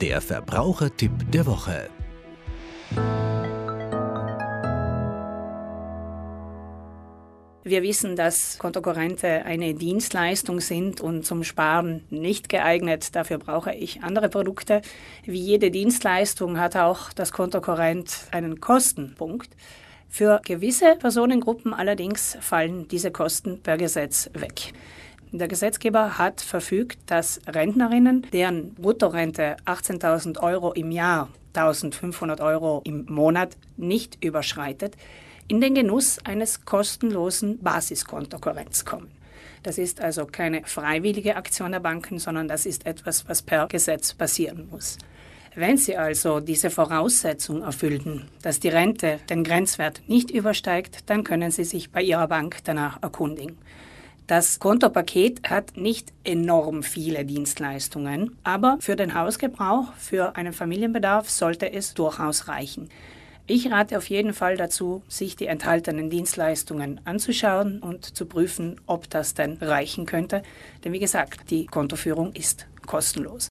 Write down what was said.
Der Verbrauchertipp der Woche. Wir wissen, dass Kontokorrente eine Dienstleistung sind und zum Sparen nicht geeignet. Dafür brauche ich andere Produkte. Wie jede Dienstleistung hat auch das Kontokorrent einen Kostenpunkt. Für gewisse Personengruppen allerdings fallen diese Kosten per Gesetz weg. Der Gesetzgeber hat verfügt, dass Rentnerinnen, deren Bruttorente 18.000 Euro im Jahr, 1.500 Euro im Monat nicht überschreitet, in den Genuss eines kostenlosen Basiskontokorrents kommen. Das ist also keine freiwillige Aktion der Banken, sondern das ist etwas, was per Gesetz passieren muss. Wenn Sie also diese Voraussetzung erfüllten, dass die Rente den Grenzwert nicht übersteigt, dann können Sie sich bei Ihrer Bank danach erkundigen. Das Kontopaket hat nicht enorm viele Dienstleistungen, aber für den Hausgebrauch, für einen Familienbedarf sollte es durchaus reichen. Ich rate auf jeden Fall dazu, sich die enthaltenen Dienstleistungen anzuschauen und zu prüfen, ob das denn reichen könnte. Denn wie gesagt, die Kontoführung ist kostenlos.